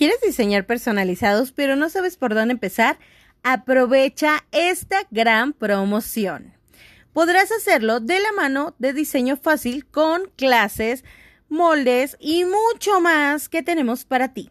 ¿Quieres diseñar personalizados pero no sabes por dónde empezar? Aprovecha esta gran promoción. Podrás hacerlo de la mano de diseño fácil con clases, moldes y mucho más que tenemos para ti.